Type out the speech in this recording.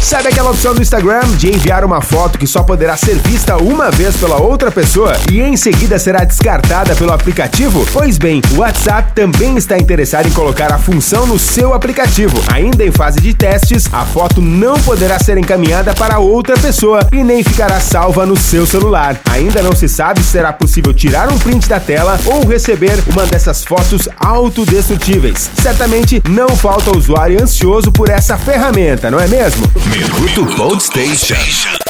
Sabe aquela opção do Instagram de enviar uma foto que só poderá ser vista uma vez pela outra pessoa e em seguida será descartada pelo aplicativo? Pois bem, o WhatsApp também está interessado em colocar a função no seu aplicativo. Ainda em fase de testes, a foto não poderá ser encaminhada para outra pessoa e nem ficará salva no seu celular. Ainda não se sabe se será possível tirar um print da tela ou receber uma dessas fotos autodestrutíveis. Certamente não falta usuário ansioso por essa ferramenta, não é mesmo? Minuto Station.